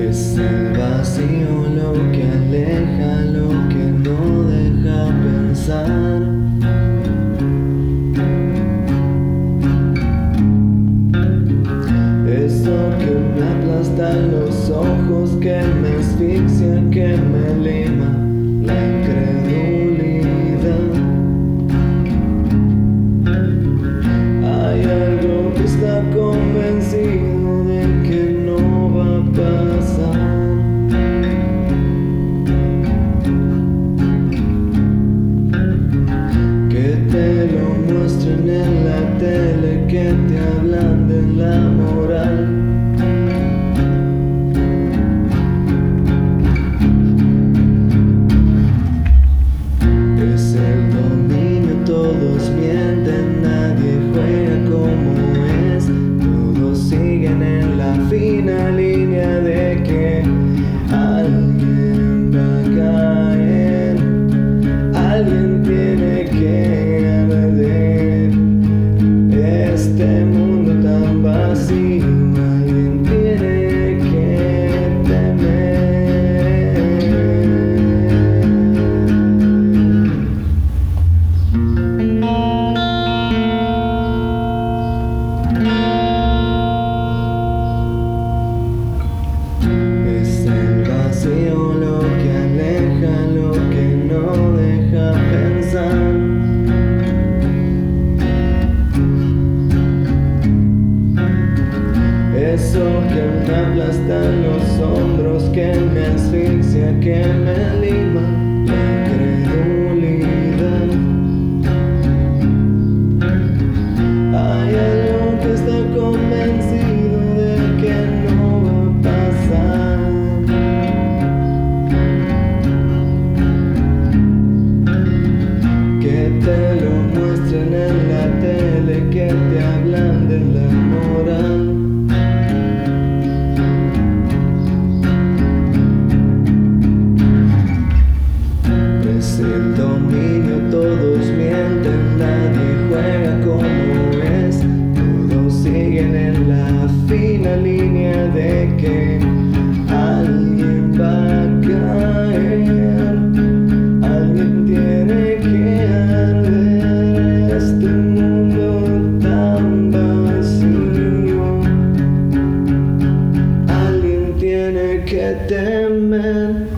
Es el vacío lo que aleja, lo que no deja pensar. Eso que me aplasta los ojos, que me asfixian, que me leen. Tele, que te hablan de la moral. Es el dominio, todos mienten, nadie juega como es. Todos siguen en la fina línea de que alguien va a que me aplasta en los hombros, que me asfixia, que me lima la incredulidad. Hay algo que está convencido de que no va a pasar. Que te lo muestren en la tele, que te hablan de la moral. Siguen en la fina línea de que alguien va a caer, alguien tiene que arder este mundo tan vacío. Alguien tiene que temer.